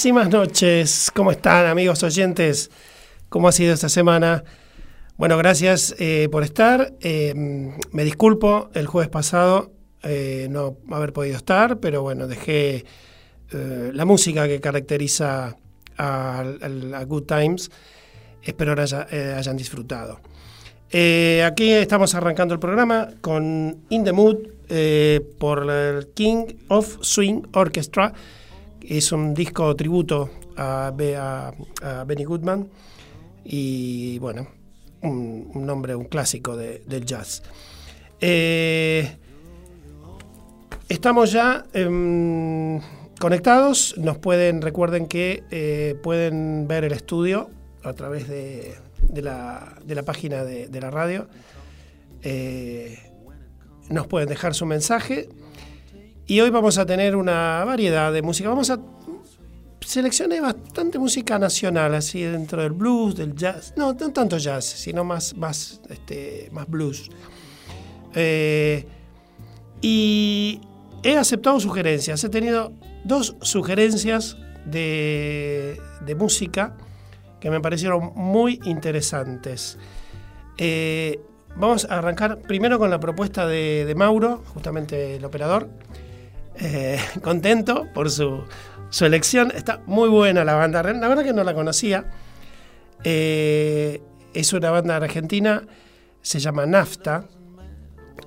Buenísimas noches. ¿Cómo están amigos oyentes? ¿Cómo ha sido esta semana? Bueno, gracias eh, por estar. Eh, me disculpo, el jueves pasado eh, no haber podido estar, pero bueno, dejé la música que caracteriza a, Good Times. Espero que hayan disfrutado. aquí estamos arrancando el programa con In the Mood por el King of Swing Orchestra es un disco tributo a, Benny Goodman y bueno, un, nombre, un clásico del jazz. Eh, estamos ya em, conectados, nos pueden, recuerden que eh, pueden ver el estudio a través de, la, página de, la radio. Eh, nos pueden dejar su mensaje y hoy vamos a tener una variedad de música. Vamos a seleccioné bastante música nacional, así dentro del blues, del jazz. No, no tanto jazz, sino más, más, este, más blues. Eh, y he aceptado sugerencias. He tenido dos sugerencias de, música que me parecieron muy interesantes. Eh, vamos a arrancar primero con la propuesta de, Mauro, justamente el operador. Eh, contento por su, elección. Está muy buena la banda. La verdad que no la conocía. Eh, es una banda argentina, se llama Nafta.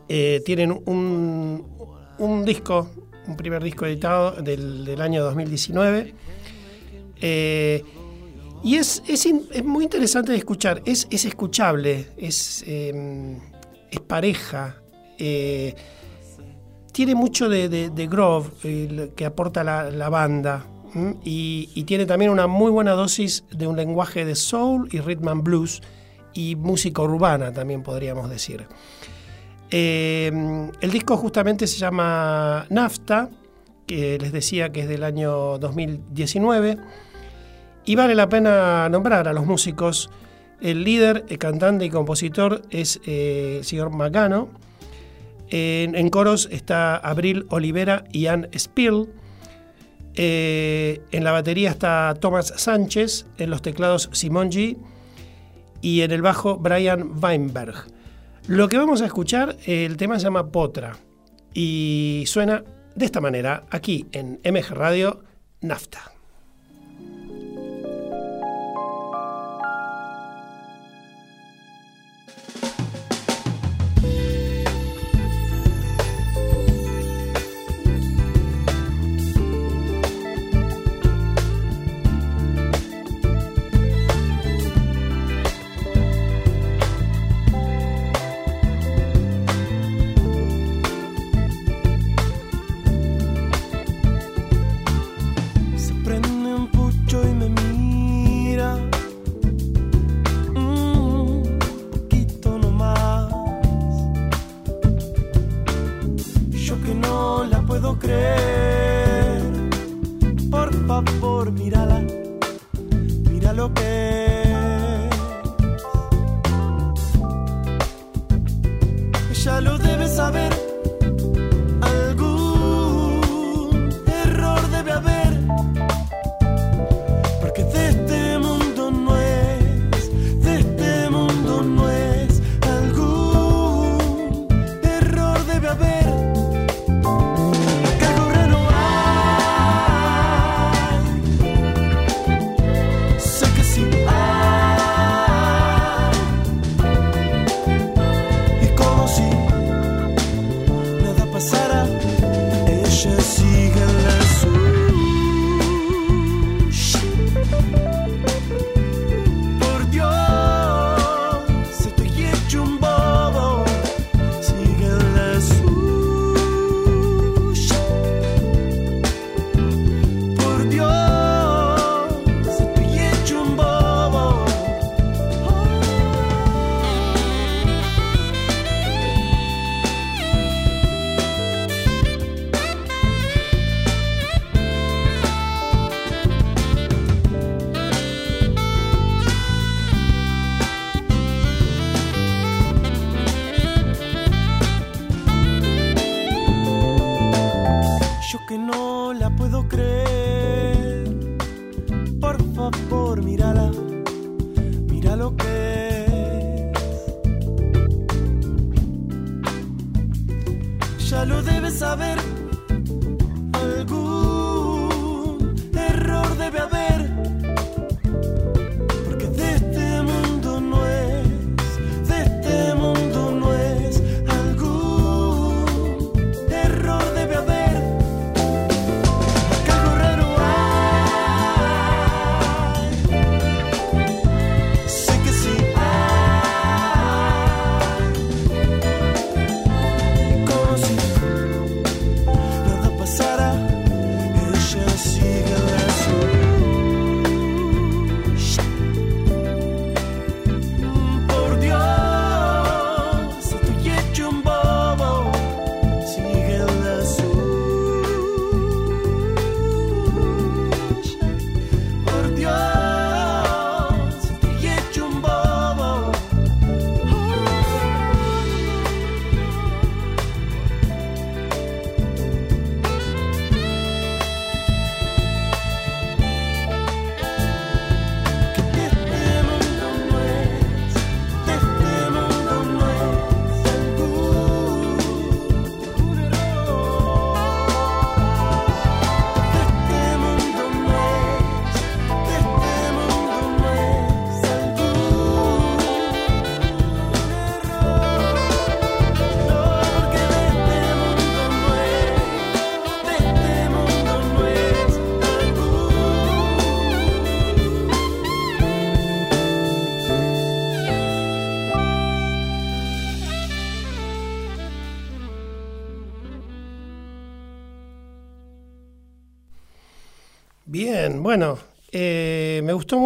tienen un, un disco, un primer disco editado del, año 2019. Eh, y es, es, muy interesante de escuchar, es, es escuchable, es, es pareja, eh, tiene mucho de, grove eh, que aporta la, banda y, tiene también una muy buena dosis de un lenguaje de soul y rhythm and blues y música urbana también podríamos decir. Em, el disco justamente se llama Nafta, que les decía que es del año 2019, y vale la pena nombrar a los músicos. El líder, el cantante y compositor es eh, el señor Magano. En, coros está Abril Olivera y Ann Spill. Eh, en la batería está Thomas Sánchez, en los teclados Simon G y en el bajo Brian Weinberg. Lo que vamos a escuchar, el tema se llama Potra y suena de esta manera aquí en MG Radio Nafta. que no la puedo creer. Por favor, mírala, mira lo que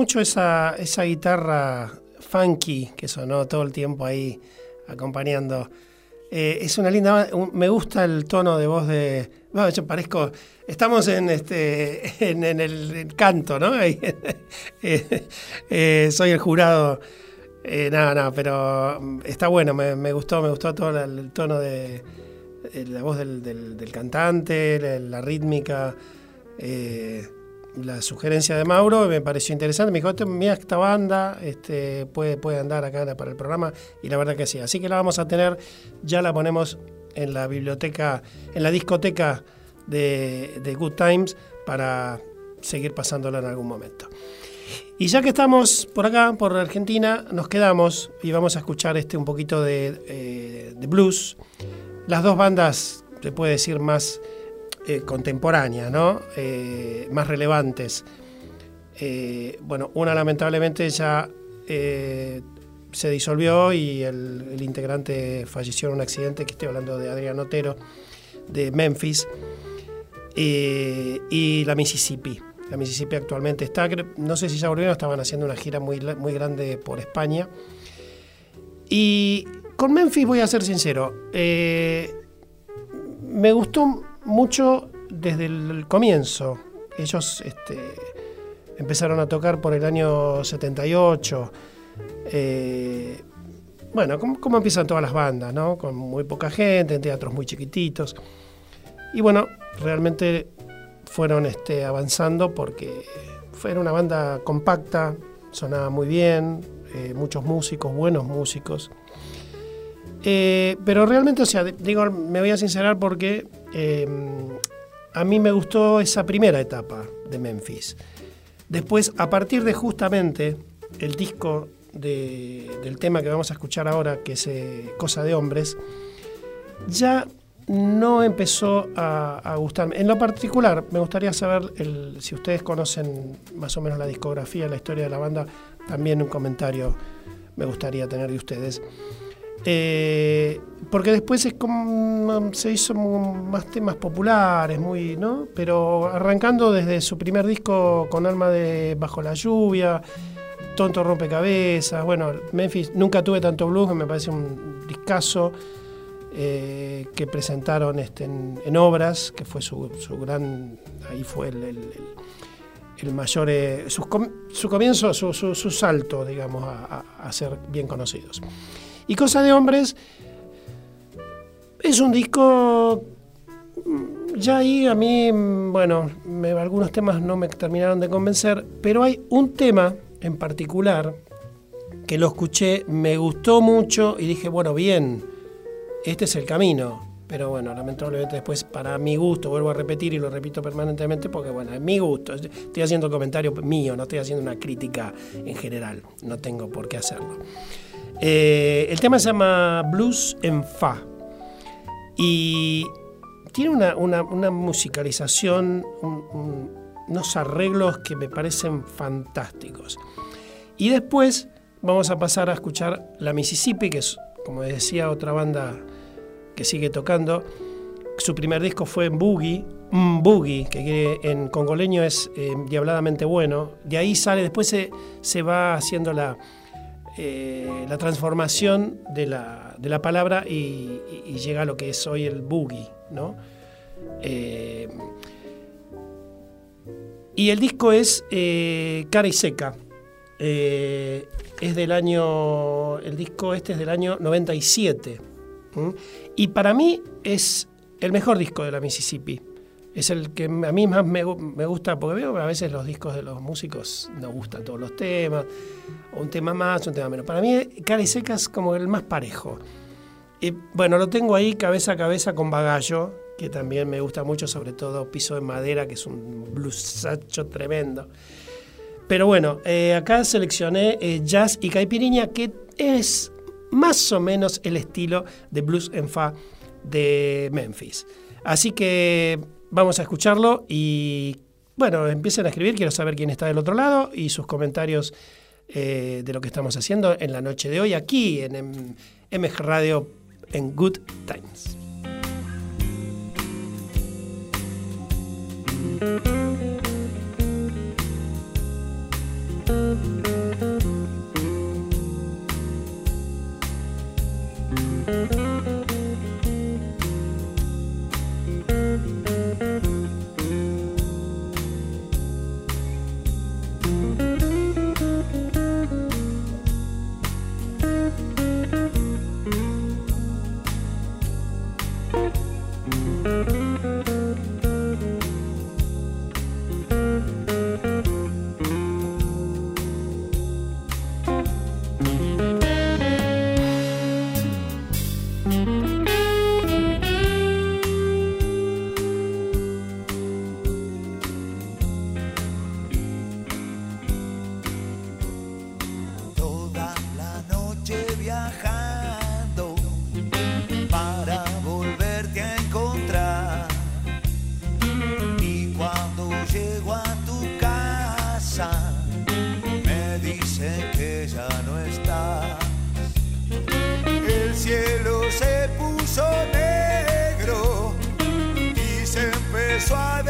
mucho esa, esa guitarra funky que sonó todo el tiempo ahí acompañando. Eh, es una linda, me gusta el tono de voz de, bueno, yo parezco, estamos en este, en, el, canto, ¿no? Eh, soy el jurado, nada, nada, pero está bueno, me, gustó, me gustó todo el, tono de, la voz del, cantante, la, rítmica la sugerencia de Mauro me pareció interesante. Me dijo, mira esta banda, este, puede, puede andar acá para el programa, y la verdad que sí. Así que la vamos a tener, ya la ponemos en la biblioteca, en la discoteca de, Good Times para seguir pasándola en algún momento. Y ya que estamos por acá, por Argentina, nos quedamos y vamos a escuchar este un poquito de, eh, de blues. Las dos bandas, se puede decir, más eh, contemporáneas, ¿no? Eh, más relevantes. Eh, bueno, una lamentablemente ya se disolvió y el, integrante falleció en un accidente, que estoy hablando de Adrián Otero, de Memphis, y la Mississippi. La Mississippi actualmente está, no sé si ya volvieron, estaban haciendo una gira muy, muy grande por España. Y con Memphis voy a ser sincero, me gustó mucho desde el comienzo. Ellos este, empezaron a tocar por el año 78. Eh, bueno, como, empiezan todas las bandas, ¿no? Con muy poca gente, en teatros muy chiquititos. Y bueno, realmente fueron este, avanzando porque fue una banda compacta, sonaba muy bien, eh, muchos músicos, buenos músicos. Eh, pero realmente, o sea, digo, me voy a sincerar porque em, a mí me gustó esa primera etapa de Memphis. Después, a partir de justamente el disco del tema que vamos a escuchar ahora, que es eh, Cosa de Hombres, ya no empezó a, gustarme. En lo particular, me gustaría saber si ustedes conocen más o menos la discografía, la historia de la banda, también un comentario me gustaría tener de ustedes. Eh, porque después es como, se hizo más temas populares, muy, ¿no? Pero arrancando desde su primer disco con Alma de Bajo la Lluvia, Tonto Rompecabezas, bueno, Memphis, nunca tuve tanto blues, me parece un discazo eh, que presentaron este, en, obras, que fue su, gran, ahí fue el, mayor, eh, su, comienzo, su, salto, digamos, a ser bien conocidos. Y Cosa de Hombres es un disco, mm, ya ahí a mí, mm, bueno, algunos temas no me terminaron de convencer, pero hay un tema en particular que lo escuché, me gustó mucho y dije, bueno, bien, este es el camino. Pero bueno, lamentablemente después para mi gusto, vuelvo a repetir y lo repito permanentemente porque bueno, es mi gusto. Estoy haciendo comentario mío, no estoy haciendo una crítica en general, no tengo por qué hacerlo. Eh, el tema se llama Blues en Fa y tiene una, musicalización, unos arreglos que me parecen fantásticos. Y después vamos a pasar a escuchar la Mississippi, que es, como decía, otra banda que sigue tocando. Su primer disco fue en Boogie, Boogie, que en congoleño es eh, diabladamente bueno. De ahí sale, después se, se va haciendo la, eh, la transformación de la, de la palabra y, llega a lo que es hoy el boogie, ¿no? Eh, y el disco es eh, Cara y Seca. es del año. El disco este es del año 97. Y para mí es el mejor disco de la Mississippi es el que a mí más me, gusta, porque veo a veces los discos de los músicos no gustan todos los temas, un tema más, un tema menos. Para mí, Cara y Seca es como el más parejo. Y bueno, lo tengo ahí cabeza a cabeza con Bagallo, que también me gusta mucho, sobre todo Piso de Madera, que es un bluesacho tremendo. Pero bueno, eh, acá seleccioné eh, jazz y caipiriña, que es más o menos el estilo de blues en fa de Memphis. Así que Vamos a escucharlo y bueno, empiecen a escribir, quiero saber quién está del otro lado y sus comentarios eh, de lo que estamos haciendo en la noche de hoy aquí en MG Radio en Good Times. suave.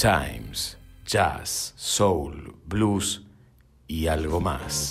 Times, jazz, soul, blues y algo más.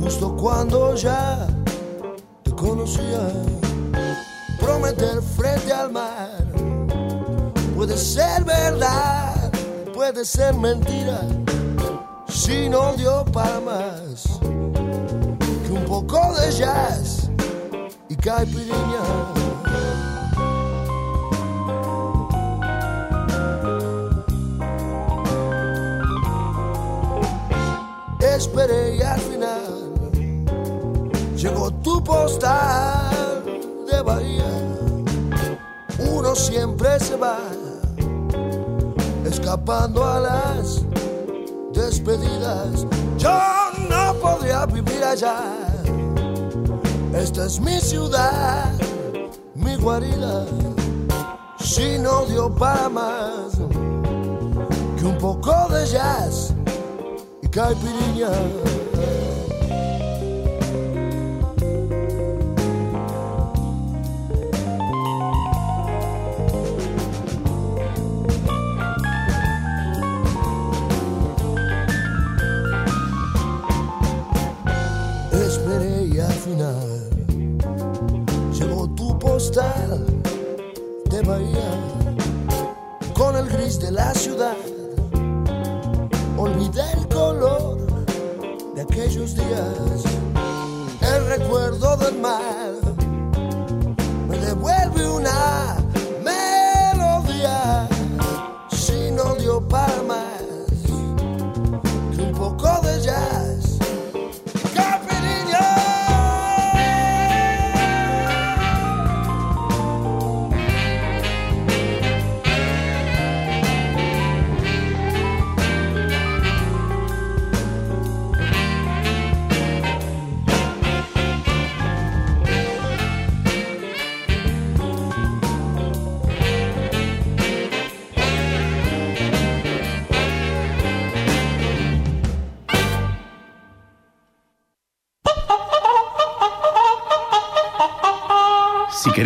Justo cuando ya te conocía. Prometer frente al mar puede ser verdad, puede ser mentira. Si no dio para más que un poco de jazz y caipirinha. Esperé y al final llegó tu postal de Bahía. Uno siempre se va escapando a las despedidas. Yo no podría vivir allá. Esta es mi ciudad, mi guarida. Si no dio para más que un poco de jazz caipirinha. Esperei afinal, llegó tu postal de Bahía con el gris de la ciudad aquellos días. El recuerdo del mar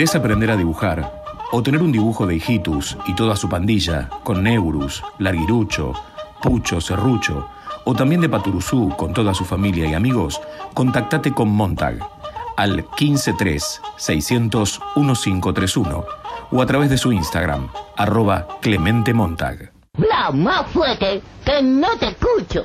querés aprender a dibujar, o tener un dibujo de Hijitus y toda su pandilla, con Neurus, Larguirucho, Pucho, Serrucho, o también de Paturuzú con toda su familia y amigos, contactate con Montag al 153 600 1531 o a través de su Instagram, arroba Clemente Montag. Bla, más fuerte, que no te escucho.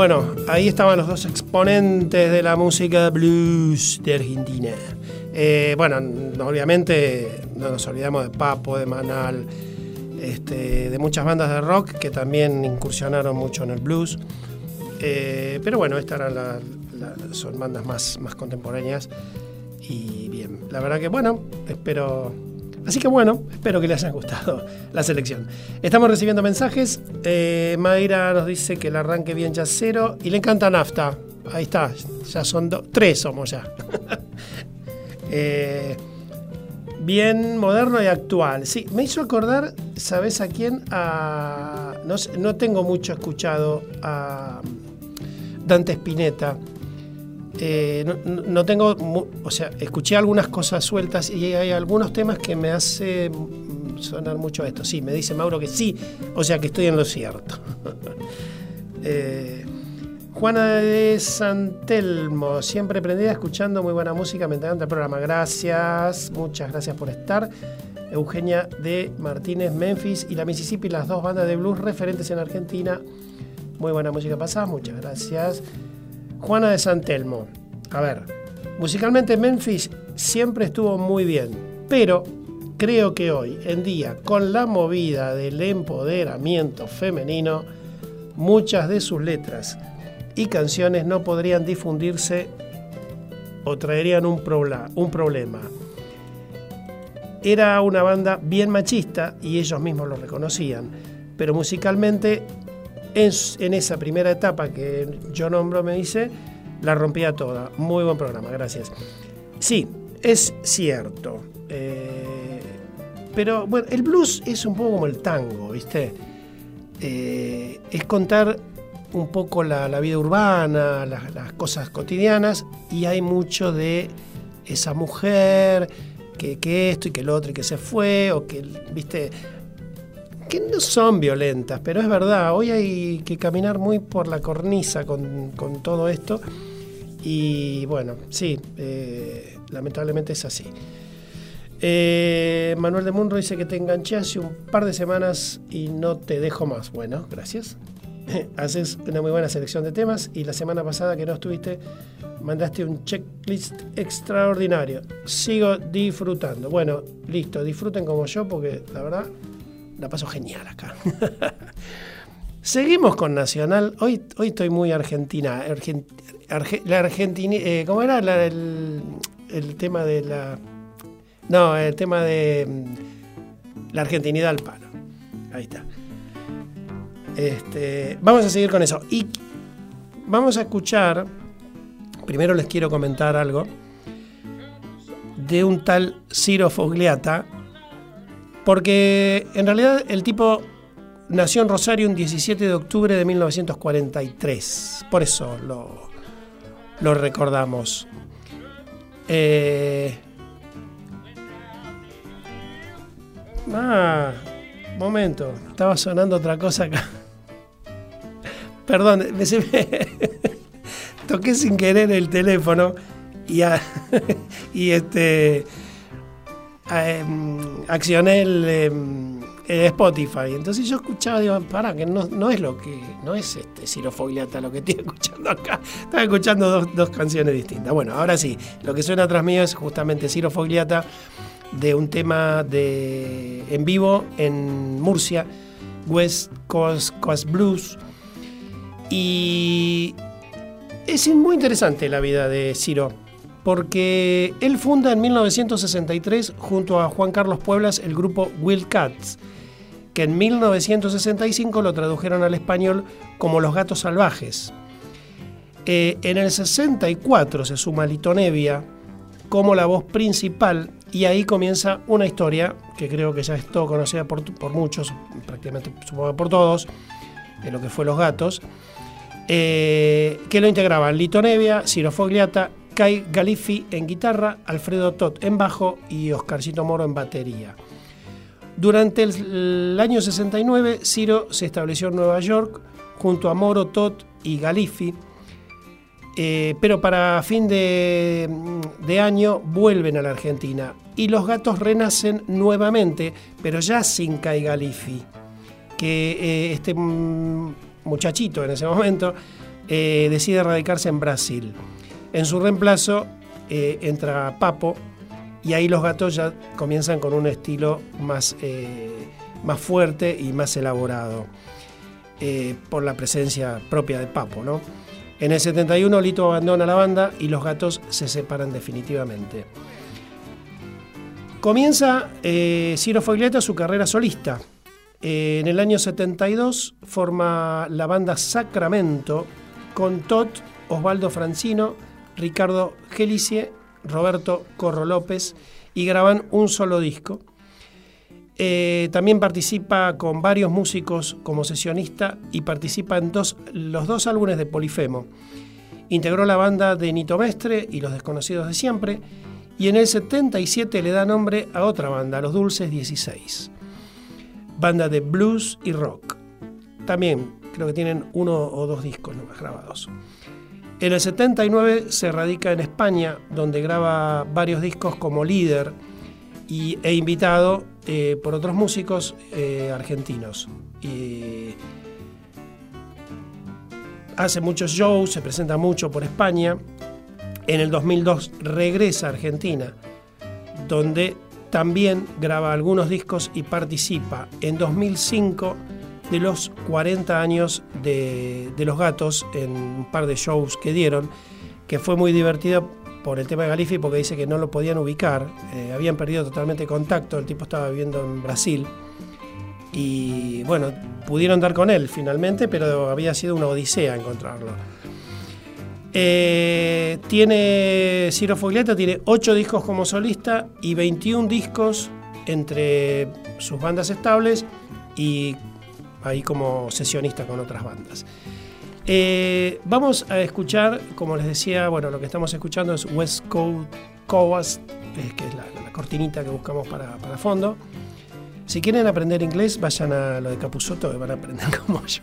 Bueno, ahí estaban los dos exponentes de la música blues de Argentina. Eh, bueno, no- obviamente no nos olvidamos de Papo, de Manal, este, de muchas bandas de rock que también incursionaron mucho en el blues. Eh, pero bueno, estas la- son bandas más, más contemporáneas. Y bien, la verdad que bueno, espero. Así que bueno, espero que les haya gustado la selección. Estamos recibiendo mensajes. Eh, Mayra nos dice que el arranque bien yacero y le encanta Nafta. Ahí está, ya son dos, tres somos ya. Eh, bien moderno y actual. Sí, me hizo acordar, ¿sabes a quién? No, no tengo mucho escuchado a Dante Spinetta. Eh, no, tengo, o sea, escuché algunas cosas sueltas y hay algunos temas que me hace sonar mucho esto. Sí, me dice Mauro que sí, o sea que estoy en lo cierto. Eh, Juana de Santelmo, siempre prendida, escuchando muy buena música, me encanta el programa. Gracias, muchas gracias por estar. Eugenia de Martínez, Memphis y la Mississippi, las dos bandas de blues referentes en Argentina. Muy buena música pasada, muchas gracias. Juana de Santelmo. A ver, musicalmente Memphis siempre estuvo muy bien, pero creo que hoy en día, con la movida del empoderamiento femenino, muchas de sus letras y canciones no podrían difundirse o traerían un, un problema. Era una banda bien machista y ellos mismos lo reconocían, pero musicalmente en, en esa primera etapa que yo nombro, me dice, la rompía toda. Muy buen programa, gracias. Sí, es cierto. eh, pero bueno, el blues es un poco como el tango, ¿viste? Eh, es contar un poco la, vida urbana, las, las cosas cotidianas, y hay mucho de esa mujer, que, que esto y que el otro y que se fue, o que, viste, que no son violentas, pero es verdad, hoy hay que caminar muy por la cornisa con, con todo esto, y bueno, sí, eh, lamentablemente es así. Eh, Manuel de Munro dice que te enganché hace un par de semanas y no te dejo más. Bueno, gracias. Haces una muy buena selección de temas y la semana pasada que no estuviste mandaste un checklist extraordinario. Sigo disfrutando. Bueno, listo, disfruten como yo porque la verdad la paso genial acá. Seguimos con Nacional. Hoy, hoy estoy muy argentina. Argen- Arge- la Argentina. eh, ¿Cómo era el, el tema de la. No, el tema de mm, la argentinidad al palo. Ahí está. Este, vamos a seguir con eso. Y vamos a escuchar. Primero les quiero comentar algo de un tal Ciro Fogliata, porque en realidad el tipo nació en Rosario un 17 de octubre de 1943, por eso lo, lo recordamos. Eh, ah, momento, estaba sonando otra cosa acá. Perdón, me, se me- toqué sin querer el teléfono y, y este a- em, accioné el, em, el Spotify. Entonces yo escuchaba, digo, para, que no, es lo que, no es este Ciro Fogliata lo que estoy escuchando acá. Estaba escuchando dos, canciones distintas. Bueno, ahora sí, lo que suena atrás mío es justamente Ciro Fogliata de un tema de en vivo en Murcia, West Coast, Coast Blues. Y es muy interesante la vida de Ciro, porque él funda en 1963 junto a Juan Carlos Pueblas el grupo Will Cats, que en 1965 lo tradujeron al español como Los Gatos Salvajes. Eh, en el 64 se suma Lito Nevia como la voz principal y ahí comienza una historia que creo que ya es todo conocida por, por muchos, prácticamente supongo por todos, de lo que fue Los Gatos, eh, que lo integraban Lito Nevia, Ciro Fogliata, Kai Galifi en guitarra, Alfredo Tot en bajo y Oscarcito Moro en batería. Durante el, año 69, Ciro se estableció en Nueva York junto a Moro, Tot y Galifi, eh, pero para fin de, año vuelven a la Argentina y los gatos renacen nuevamente, pero ya sin Kai Galifi, que eh, este muchachito en ese momento eh, decide radicarse en Brasil. En su reemplazo eh, entra Papo y ahí los gatos ya comienzan con un estilo más, eh, más fuerte y más elaborado eh, por la presencia propia de Papo. ¿no? En el 71 Lito abandona la banda y los gatos se separan definitivamente. Comienza Ciro Foglietta su carrera solista. En el año 72 forma la banda Sacramento con Tot, Osvaldo Francino, Ricardo Gelicie, Roberto Corro López y graban un solo disco. Eh, también participa con varios músicos como sesionista y participa en dos, los dos álbumes de Polifemo. Integró la banda de Nito Mestre y Los Desconocidos de Siempre y en el 77 le da nombre a otra banda, Los Dulces 16. Banda de blues y rock. También creo que tienen uno o dos discos nomás grabados. En el 79 se radica en España, donde graba varios discos como líder y, e invitado eh, por otros músicos eh, argentinos. Hace muchos shows, se presenta mucho por España. En el 2002 regresa a Argentina, donde también graba algunos discos y participa en 2005 de los 40 años de, de Los Gatos en un par de shows que dieron, que fue muy divertido por el tema de Galifi porque dice que no lo podían ubicar, eh, habían perdido totalmente contacto, el tipo estaba viviendo en Brasil y bueno, pudieron dar con él finalmente, pero había sido una odisea encontrarlo. Eh, tiene Ciro Foglietta tiene 8 discos como solista y 21 discos entre sus bandas estables y ahí como sesionista con otras bandas. Eh, vamos a escuchar, como les decía, bueno, lo que estamos escuchando es West Coast Coast, eh, que es la, la cortinita que buscamos para, para fondo. Si quieren aprender inglés, vayan a lo de Capuzotto, que van a aprender como yo.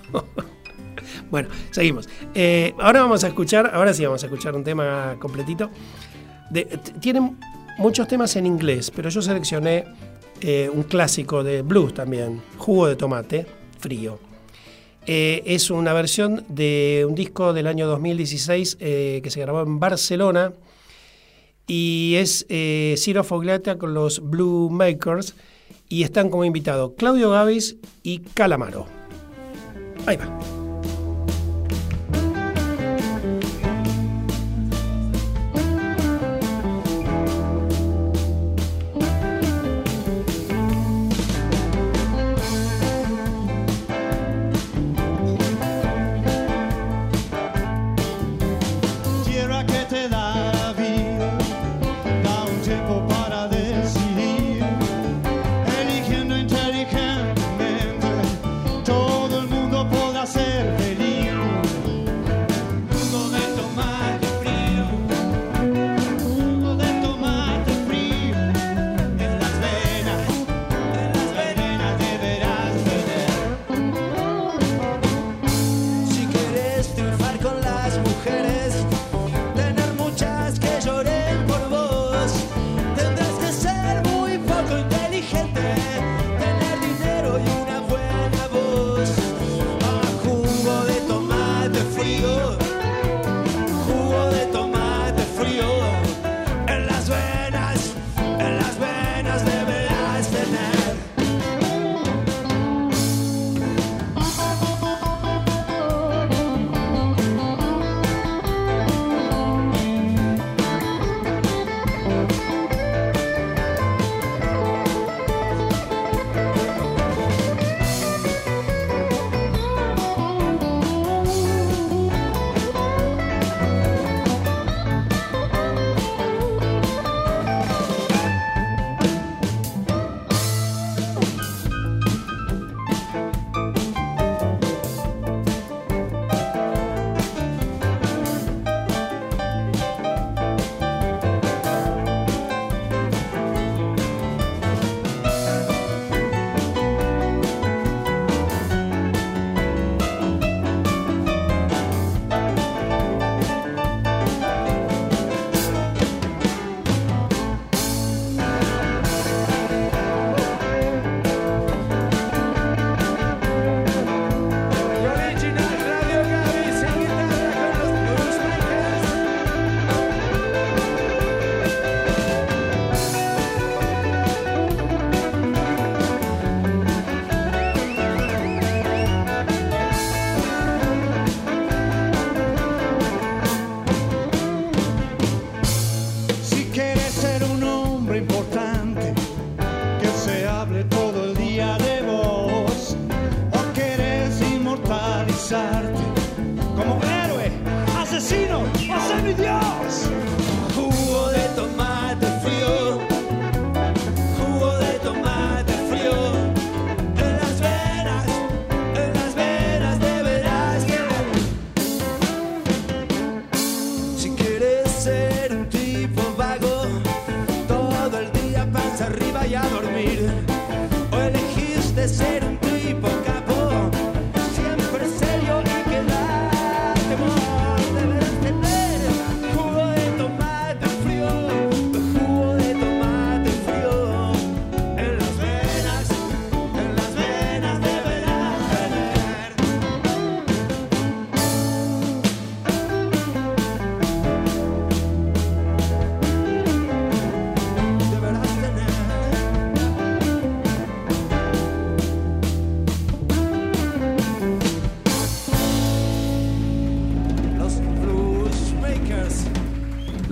bueno, seguimos. Eh, ahora vamos a escuchar, ahora sí vamos a escuchar un tema completito. Tienen muchos temas en inglés, pero yo seleccioné eh, un clásico de blues también, Jugo de Tomate, Frío. Eh, es una versión de un disco del año 2016 eh, que se grabó en Barcelona y es eh, Ciro Fogliata con los Blue Makers y están como invitados Claudio Gavis y Calamaro. Ahí va.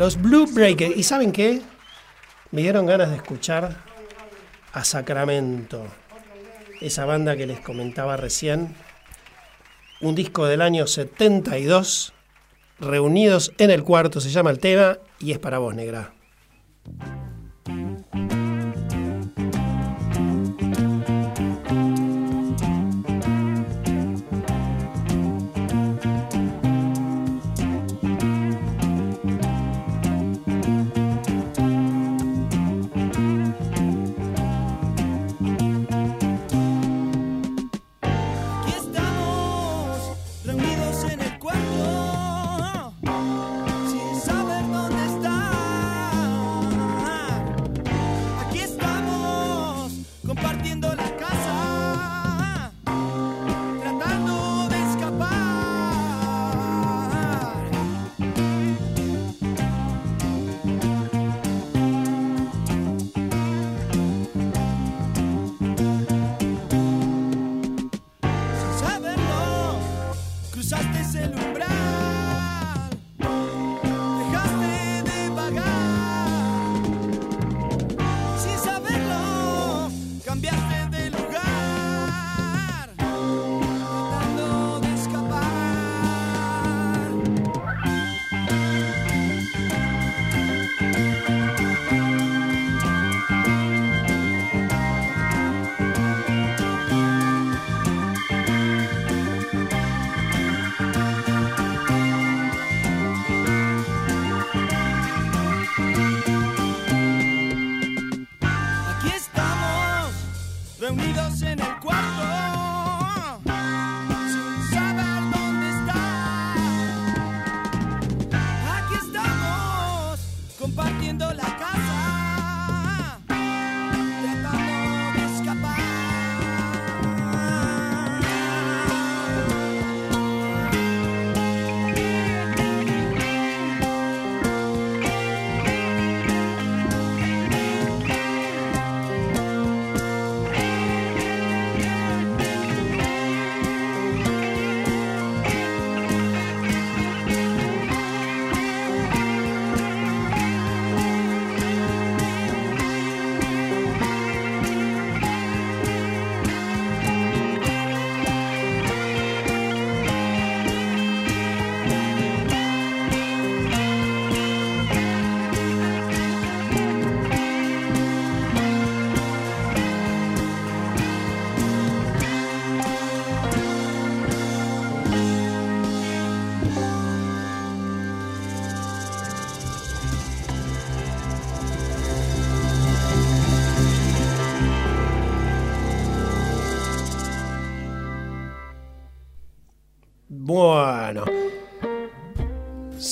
Los Blue Breakers. ¿Y saben qué? Me dieron ganas de escuchar a Sacramento. Esa banda que les comentaba recién. Un disco del año 72. Reunidos en el cuarto se llama el tema y es para vos, negra.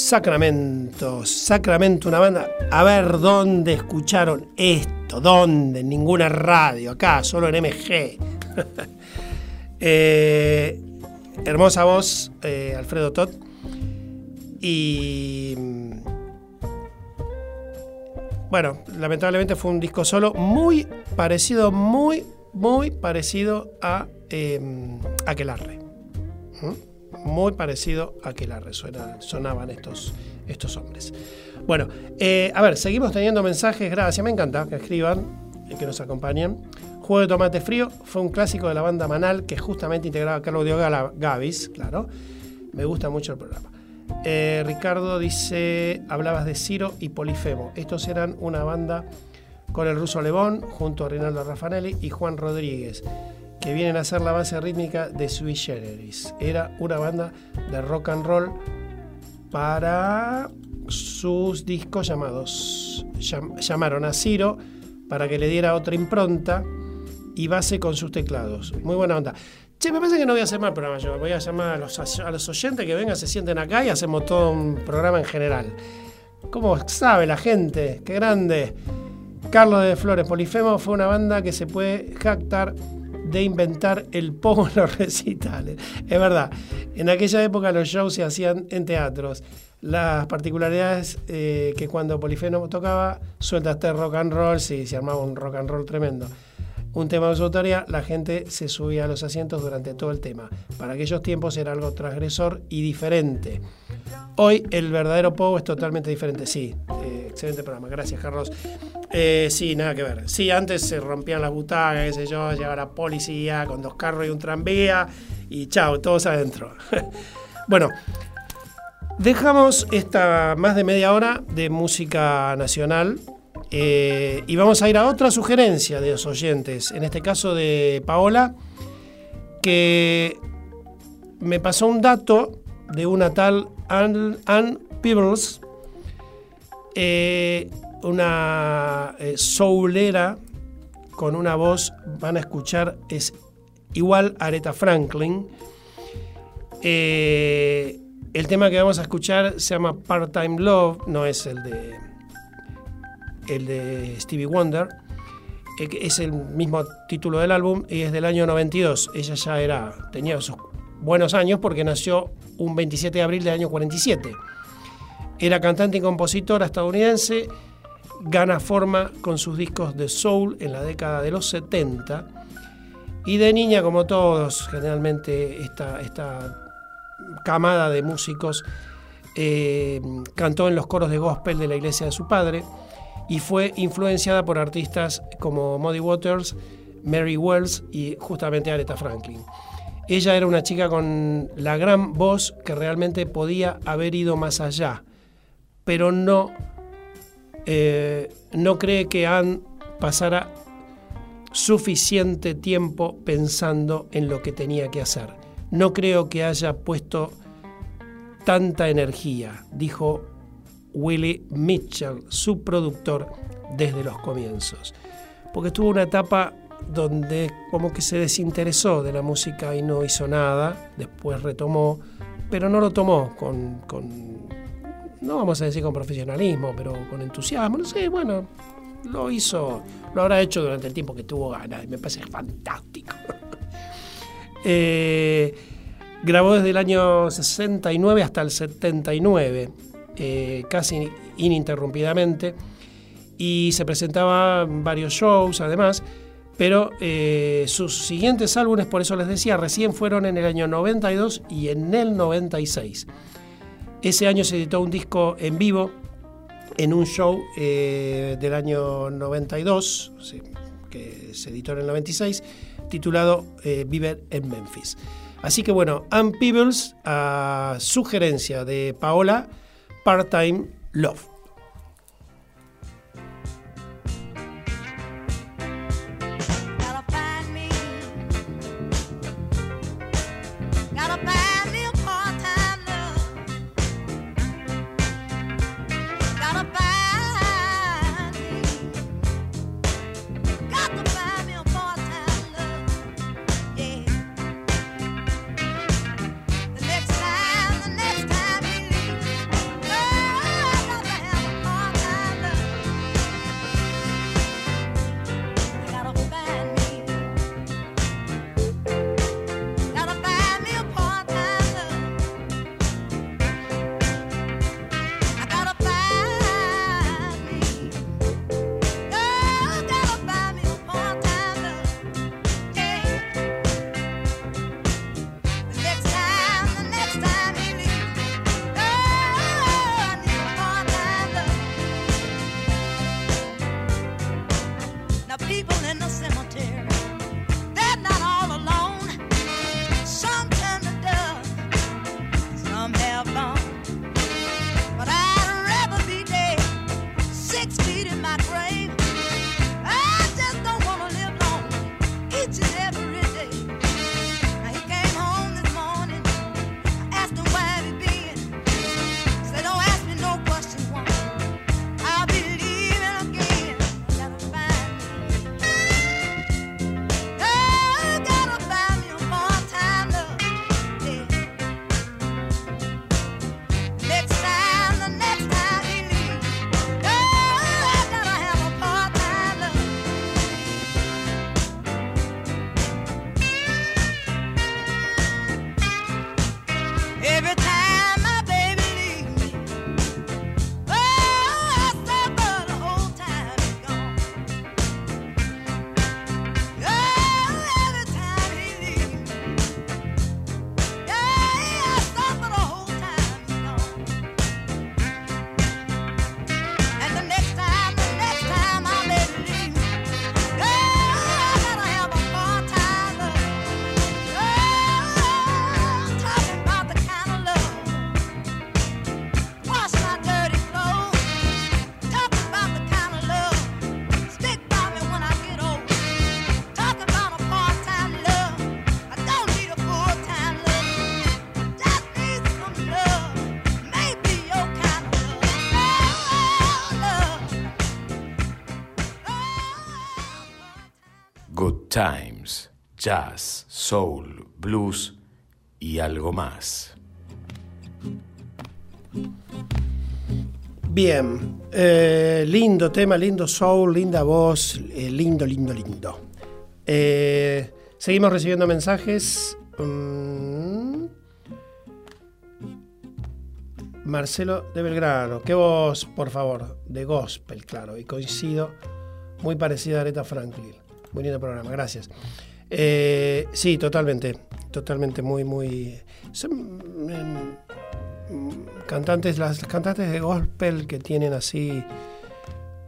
Sacramento, Sacramento, una banda. A ver dónde escucharon esto, dónde, en ninguna radio, acá, solo en MG. Eh, hermosa voz, eh, Alfredo Todd. Y. mm, Bueno, lamentablemente fue un disco solo muy parecido, muy, muy parecido a eh, Aquelarre. ¿Mm? Muy parecido a Aquelarre suena, sonaban estos, estos hombres. Bueno, eh, a ver, seguimos teniendo mensajes, gracias, me encanta que escriban, y que nos acompañen. Juego de tomate frío fue un clásico de la banda Manal que justamente integraba a Carlos Dio Gala- Gavis, claro. Me gusta mucho el programa. Eh, Ricardo dice, hablabas de Ciro y Polifemo. Estos eran una banda con el ruso Lebón, junto a Rinaldo Raffanelli y Juan Rodríguez, que vienen a ser la base rítmica de Sui Generis. Era una banda de rock and roll para sus discos llamados. llam- llamaron a Ciro para que le diera otra impronta y base con sus teclados. Muy buena onda. Che, me parece que no voy a hacer más programa yo. Voy a llamar a los, a los oyentes que vengan, se sienten acá y hacemos todo un programa en general. ¿Cómo sabe la gente? ¡Qué grande! Carlos de Flores Polifemo fue una banda que se puede jactar de inventar el pogo en los recitales. Es verdad, en aquella época los shows se hacían en teatros. Las particularidades eh, que cuando Polifemo tocaba, sueltaste rock and roll, sí, se armaba un rock and roll tremendo. Un tema de su la gente se subía a los asientos durante todo el tema. Para aquellos tiempos era algo transgresor y diferente. Hoy el verdadero Pogo es totalmente diferente. Sí, eh, excelente programa. Gracias, Carlos. Eh, sí, nada que ver. Sí, antes se rompían las butacas, qué sé yo, llegaba la policía con dos carros y un tranvía y chao, todos adentro. bueno, dejamos esta más de media hora de música nacional eh, y vamos a ir a otra sugerencia de los oyentes, en este caso de Paola, que me pasó un dato de una tal Ann, Peebles, eh, una eh, soulera con una voz, van a escuchar, es igual a Aretha Franklin. Eh, el tema que vamos a escuchar se llama Part-Time Love, no es el de el de Stevie Wonder, que es el mismo título del álbum y es del año 92. Ella ya era tenía sus buenos años porque nació un 27 de abril del año 47. Era cantante y compositora estadounidense, gana forma con sus discos de soul en la década de los 70 y de niña, como todos, generalmente esta, esta camada de músicos eh, cantó en los coros de gospel de la iglesia de su padre y fue influenciada por artistas como Muddy Waters, Mary Wells y justamente Aretha Franklin. Ella era una chica con la gran voz que realmente podía haber ido más allá, pero no, eh, no cree que Anne pasara suficiente tiempo pensando en lo que tenía que hacer. No creo que haya puesto tanta energía, dijo Willie Mitchell, su productor desde los comienzos. Porque estuvo una etapa donde como que se desinteresó de la música y no hizo nada, después retomó, pero no lo tomó con, con, no vamos a decir con profesionalismo, pero con entusiasmo, no sé, bueno, lo hizo, lo habrá hecho durante el tiempo que tuvo ganas me parece fantástico. Eh, grabó desde el año 69 hasta el 79, eh, casi ininterrumpidamente, y se presentaba en varios shows además, pero eh, sus siguientes álbumes, por eso les decía, recién fueron en el año 92 y en el 96. Ese año se editó un disco en vivo en un show eh, del año 92, sí, que se editó en el 96, titulado Viver en Memphis. Así que bueno, Ann Peebles, a sugerencia de Paola, Part-Time Love. Gotta find me. Gotta find Jazz, Soul, Blues y algo más. Bien, eh, lindo tema, lindo soul, linda voz, eh, lindo, lindo, lindo. Eh, seguimos recibiendo mensajes. Mm. Marcelo de Belgrano, qué voz, por favor, de gospel, claro, y coincido, muy parecida a Aretha Franklin. Muy lindo programa, gracias. Eh, sí, totalmente, totalmente muy, muy... mm, cantantes, las cantantes de gospel que tienen así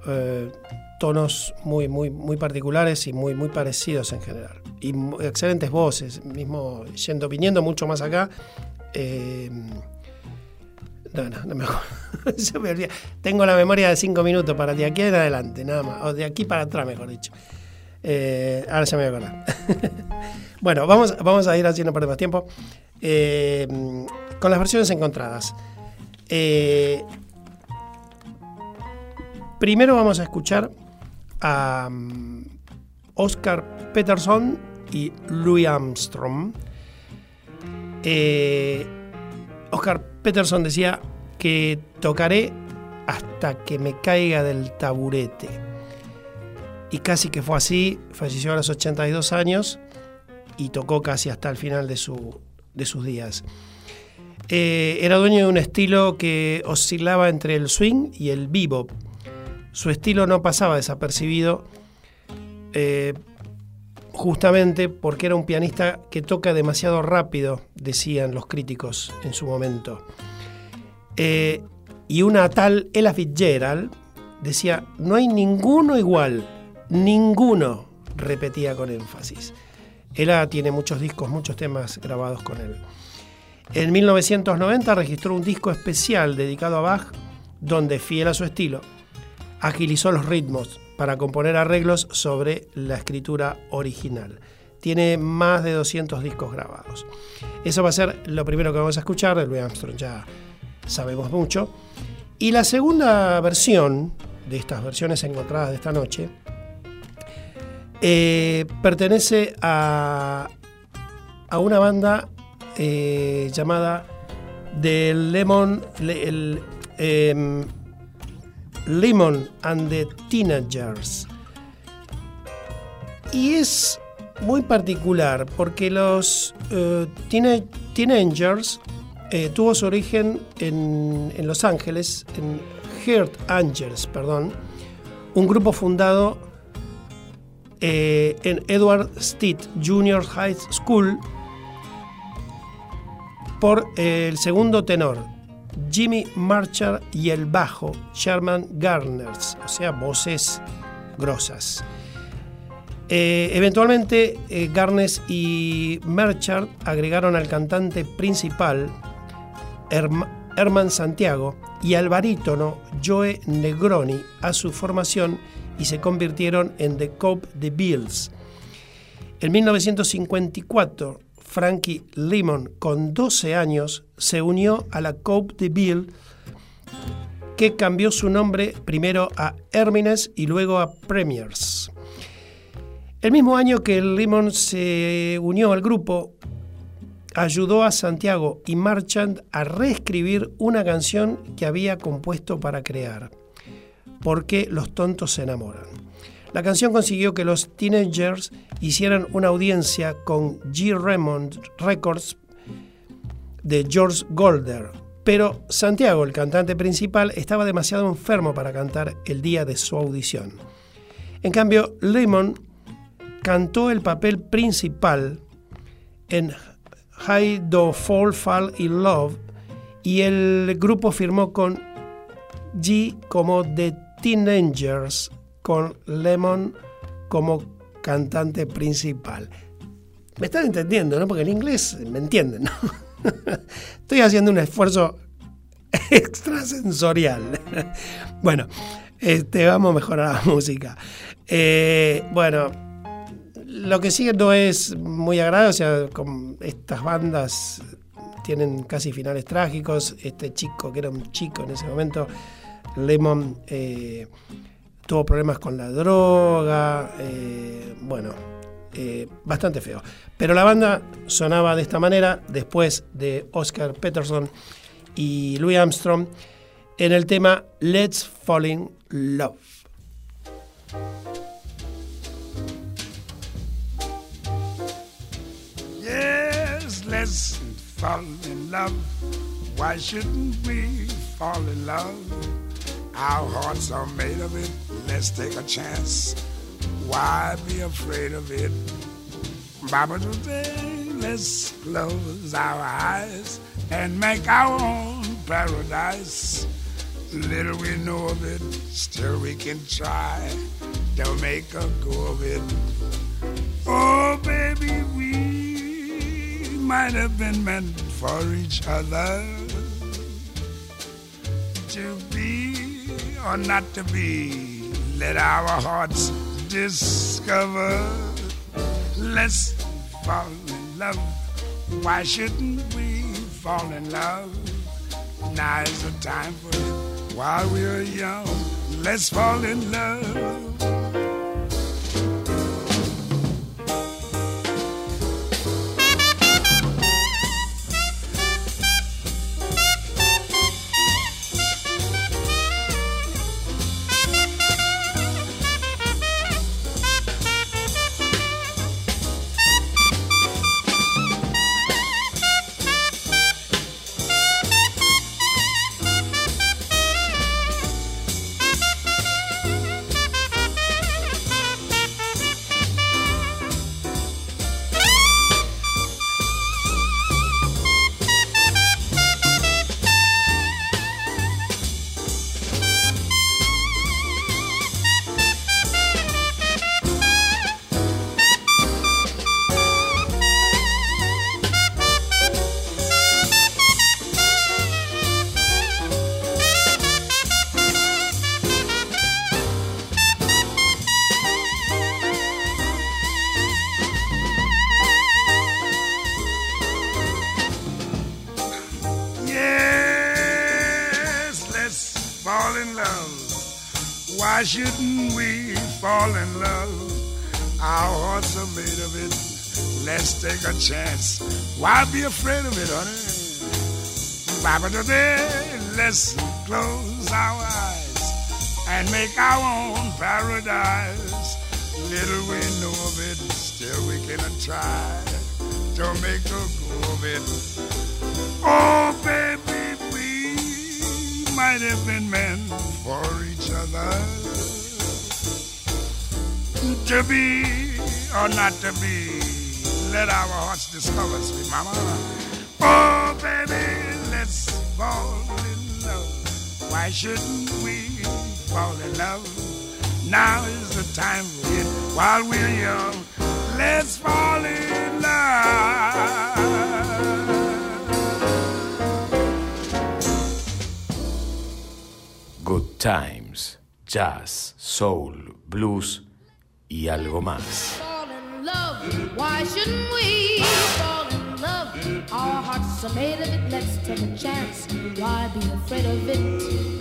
eh, tonos muy, muy, muy particulares y muy, muy parecidos en general. Y excelentes voces, mismo yendo, viniendo mucho más acá. eh, no, no, no me acuerdo. Tengo la memoria de cinco minutos para de aquí en adelante, nada más. O de aquí para atrás, mejor dicho. Eh, ahora ya me voy a acordar. bueno, vamos, vamos a ir haciendo perder más tiempo. Eh, con las versiones encontradas. Eh, primero vamos a escuchar a, mm, Oscar Peterson y Louis Armstrong. Oscar Peterson decía que tocaré hasta que me caiga del taburete. Y casi que fue así, falleció a los 82 años y tocó casi hasta el final de, su, de sus días. Eh, era dueño de un estilo que oscilaba entre el swing y el bebop. Su estilo no pasaba desapercibido, eh, justamente porque era un pianista que toca demasiado rápido, decían los críticos en su momento. Eh, y una tal Ella Fitzgerald decía, no hay ninguno igual, ninguno, repetía con énfasis. Ella tiene muchos discos, muchos temas grabados con él. En 1990 registró un disco especial dedicado a Bach, donde, fiel a su estilo, agilizó los ritmos para componer arreglos sobre la escritura original. Tiene más de 200 discos grabados. Eso va a ser lo primero que vamos a escuchar, Louis Armstrong ya sabemos mucho. Y la segunda versión de estas versiones encontradas de esta noche eh, pertenece a, a una banda eh, llamada The Lemon, le- el, em, Lemon and the Teenagers. Y es muy particular porque los eh, Teena- Teenagers tuvo su origen en, en Los Ángeles, en Heart Angels, perdón, un grupo fundado eh, en Edward Steed Junior High School por eh, el segundo tenor, Jimmy Marchar, y el bajo, Sherman Garners, o sea, voces grosas. Eh, eventualmente, Garnes y Marchard agregaron al cantante principal, Herm- Herman Santiago, y al barítono Joe Negroni a su formación y se convirtieron en The Cope the Bills. En 1954, Frankie Lemon, con 12 años, se unió a la Cope de Bill, que cambió su nombre primero a Hermines y luego a Premiers. El mismo año que Lemon se unió al grupo, ayudó a Santiago y Marchand a reescribir una canción que había compuesto para crear, Porque los tontos se enamoran. La canción consiguió que los teenagers hicieran una audiencia con G. Raymond Records de George Golder, pero Santiago, el cantante principal, estaba demasiado enfermo para cantar el día de su audición. En cambio, Lemon cantó el papel principal en High Do Fall Fall in Love y el grupo firmó con G como The Teenagers con Lemon como cantante principal. Me están entendiendo, ¿no? Porque el inglés me entienden, ¿no? Estoy haciendo un esfuerzo extrasensorial. bueno, este, vamos a mejorar la música. Eh, bueno, lo que sigue no es muy agradable, o sea, con estas bandas tienen casi finales trágicos. Este chico, que era un chico en ese momento, Lemon, eh, tuvo problemas con la droga, eh, bueno, eh, bastante feo. Pero la banda sonaba de esta manera después de Oscar Peterson y Louis Armstrong en el tema Let's Fall in Love. Yes, let's fall in love. Why shouldn't we fall in love? Our hearts are made of it. Let's take a chance. Why be afraid of it? Baba today, let's close our eyes and make our own paradise. Little we know of it, still we can try to make a go of it. Oh, baby, we might have been meant for each other to be or not to be. Let our hearts discover. Let's fall in love. Why shouldn't we fall in love? Now is the time for it while we're young. Let's fall in love. Shouldn't we fall in love? Our hearts are made of it. Let's take a chance. Why be afraid of it, honey? Today, let's close our eyes and make our own paradise. Little we know of it, still we can try to make a go of it. Oh, baby, we might have been meant for each other. To be or not to be, let our hearts discover, sweet mama. Oh, baby, let's fall in love. Why shouldn't we fall in love? Now is the time it while we're young. Let's fall in love. Good Times, jazz, soul, blues y algo más. Our hearts are made of it. Let's take a chance. Why be afraid of it?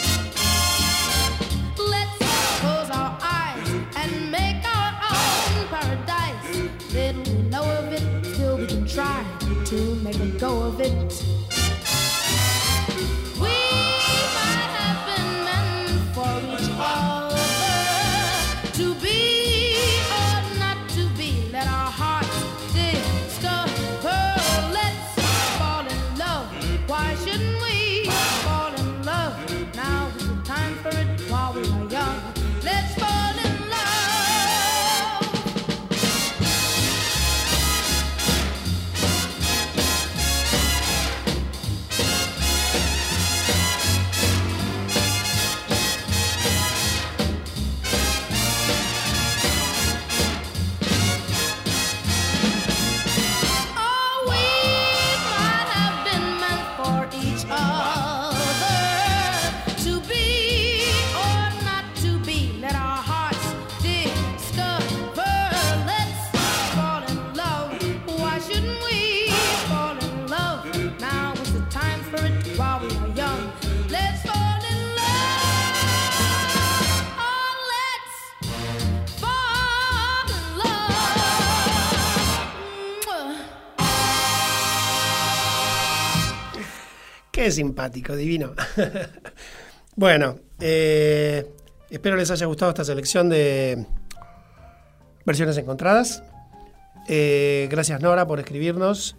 Divino. bueno, eh, espero les haya gustado esta selección de versiones encontradas. Eh, gracias Nora por escribirnos.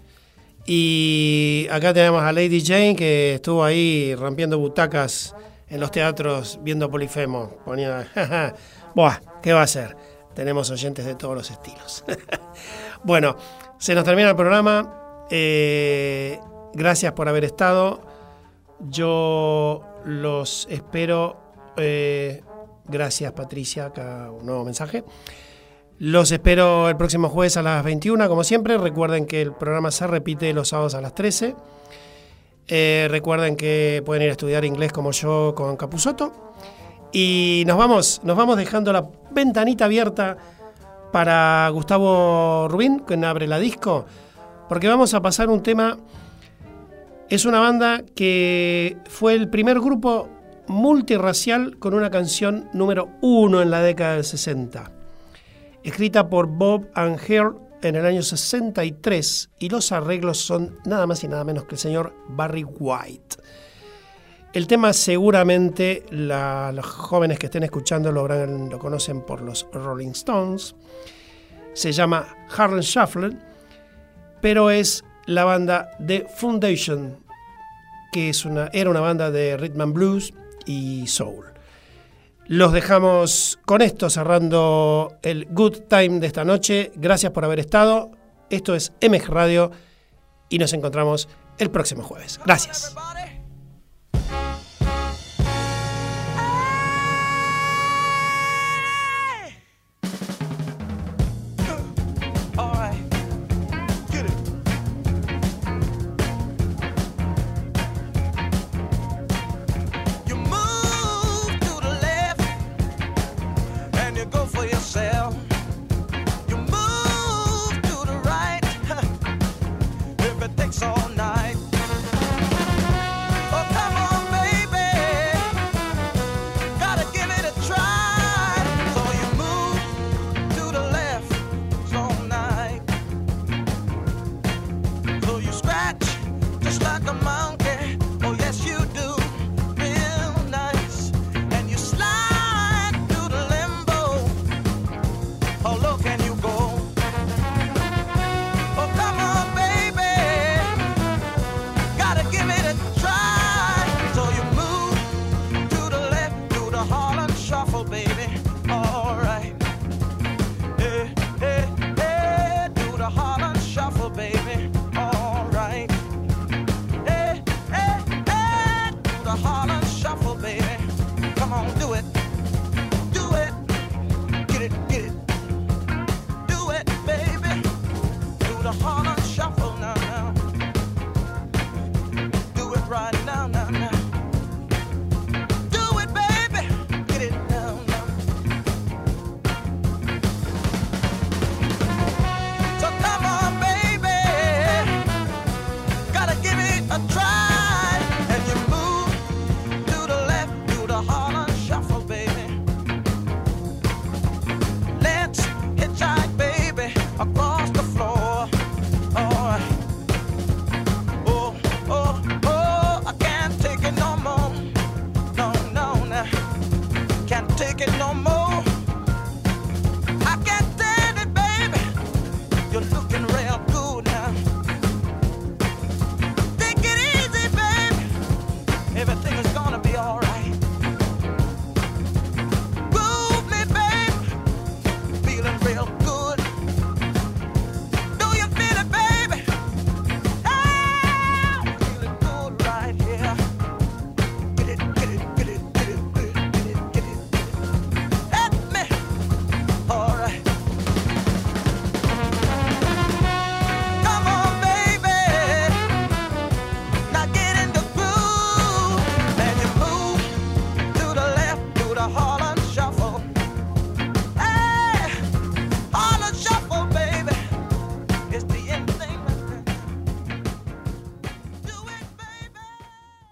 Y acá tenemos a Lady Jane que estuvo ahí rompiendo butacas en los teatros viendo Polifemo. Ponía, Buah, ¿qué va a ser? Tenemos oyentes de todos los estilos. bueno, se nos termina el programa. Eh, gracias por haber estado. Yo los espero. eh, gracias, Patricia. Acá un nuevo mensaje. Los espero el próximo jueves a las 21, como siempre. Recuerden que el programa se repite los sábados a las 13. Eh, recuerden que pueden ir a estudiar inglés como yo con Capusoto. Y nos vamos, nos vamos dejando la ventanita abierta para Gustavo Rubín, quien abre la disco, porque vamos a pasar un tema. Es una banda que fue el primer grupo multirracial con una canción número uno en la década del 60 escrita por Bob and Hare en el año 63 y los arreglos son nada más y nada menos que el señor Barry White. El tema seguramente los jóvenes que estén escuchando lo conocen por los Rolling Stones. Se llama Harlem Shuffle, pero es la banda The Foundation, que es una, era una banda de rhythm and blues y soul. Los dejamos con esto cerrando el good time de esta noche. Gracias por haber estado. Esto es MG Radio y nos encontramos el próximo jueves. Gracias.